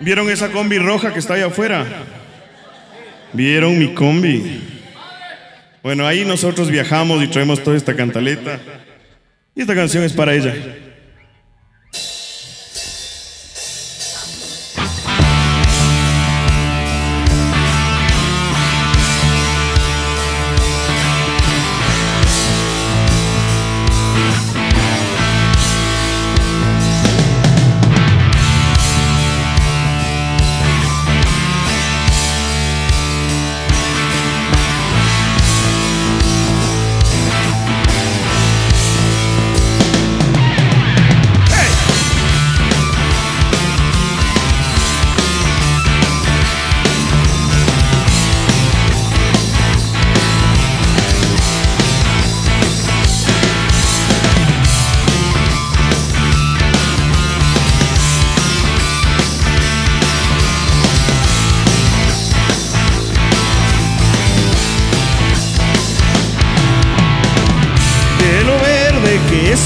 ¿Vieron esa combi roja que está allá afuera? ¿Vieron mi combi? Bueno, ahí nosotros viajamos y traemos toda esta cantaleta. Y esta canción es para ella.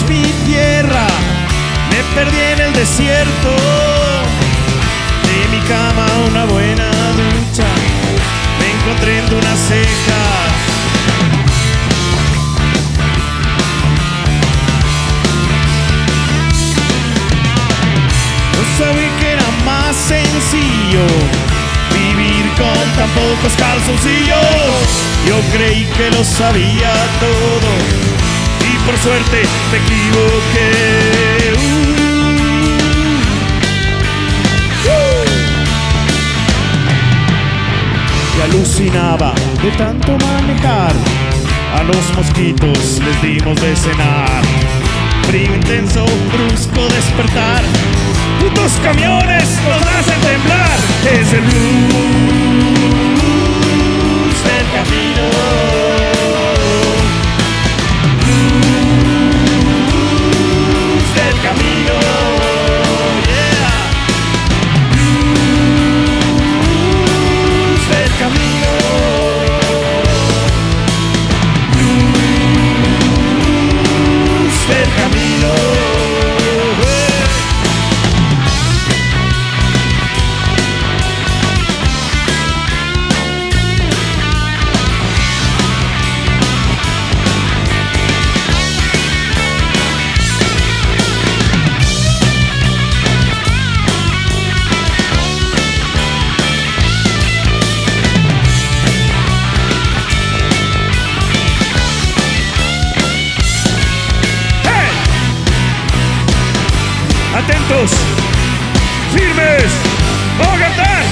Mi tierra, me perdí en el desierto. De mi cama una buena ducha, me encontré en una. No sabía que era más sencillo vivir con tan pocos calzoncillos. Yo creí que lo sabía todo por suerte me equivoqué. Uh. Alucinaba de tanto manejar. A los mosquitos les dimos de cenar. Frío intenso, brusco despertar. Putos camiones nos hacen temblar. Es el blues del camino. Firmes, a cantar.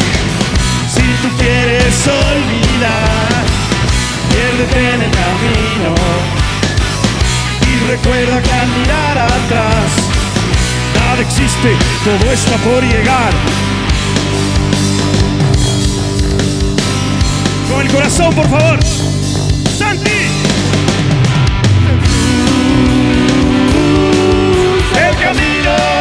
Si tú quieres olvidar, piérdete en el camino. Y recuerda que al mirar atrás, nada existe, todo está por llegar. Con el corazón, por favor. Santi. El camino.